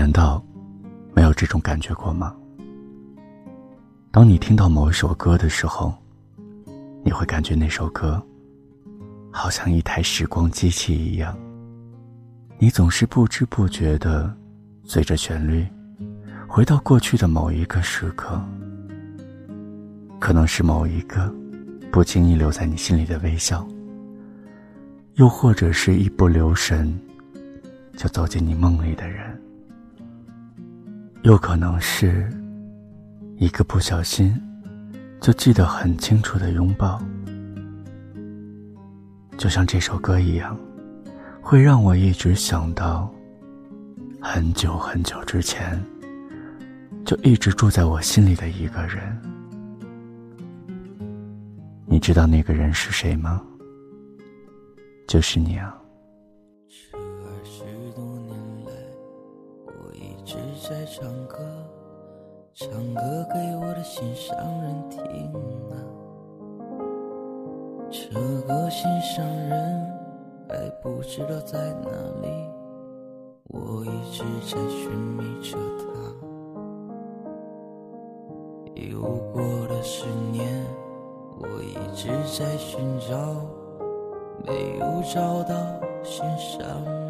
难道没有这种感觉过吗？当你听到某一首歌的时候，你会感觉那首歌好像一台时光机器一样，你总是不知不觉的随着旋律回到过去的某一个时刻，可能是某一个不经意留在你心里的微笑，又或者是一不留神就走进你梦里的人，又可能是。一个不小心，就记得很清楚的拥抱，就像这首歌一样，会让我一直想到很久很久之前，就一直住在我心里的一个人。你知道那个人是谁吗？就是你啊。在唱歌。唱歌给我的心上人听啊，这个心上人还不知道在哪里，我一直在寻觅着他。又过了十年，我一直在寻找，没有找到心上人。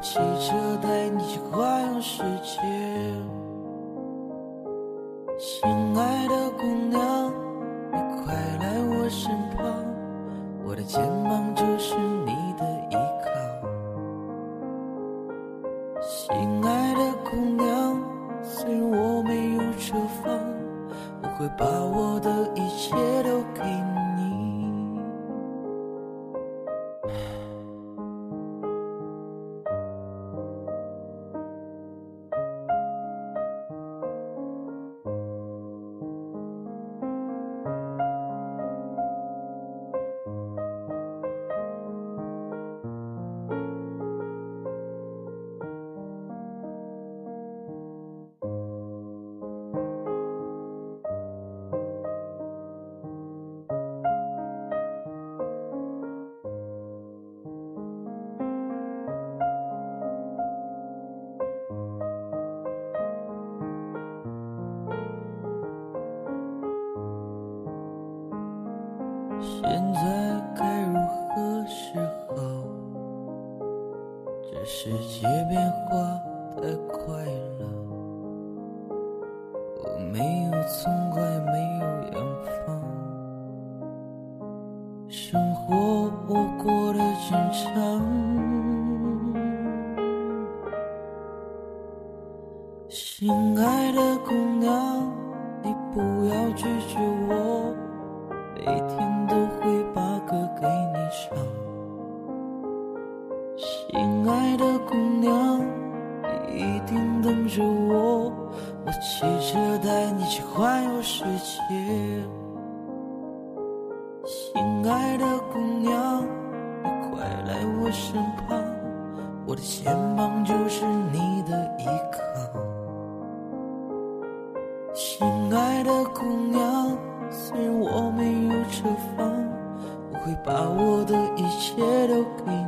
骑车带你去环游世界。亲爱的姑娘，你快来我身旁，我的肩膀就是你的依靠。亲爱的姑娘，虽然我没有车房，我会把我的一切都给你。现在该如何是好？这世界变化太快了，我没有存款，没有洋房，生活我过得正常。亲爱的姑娘，你不要拒界。亲爱的姑娘，你快来我身旁，我的肩膀就是你的依靠。心爱的姑娘，虽然我没有车房，我会把我的一切都给你。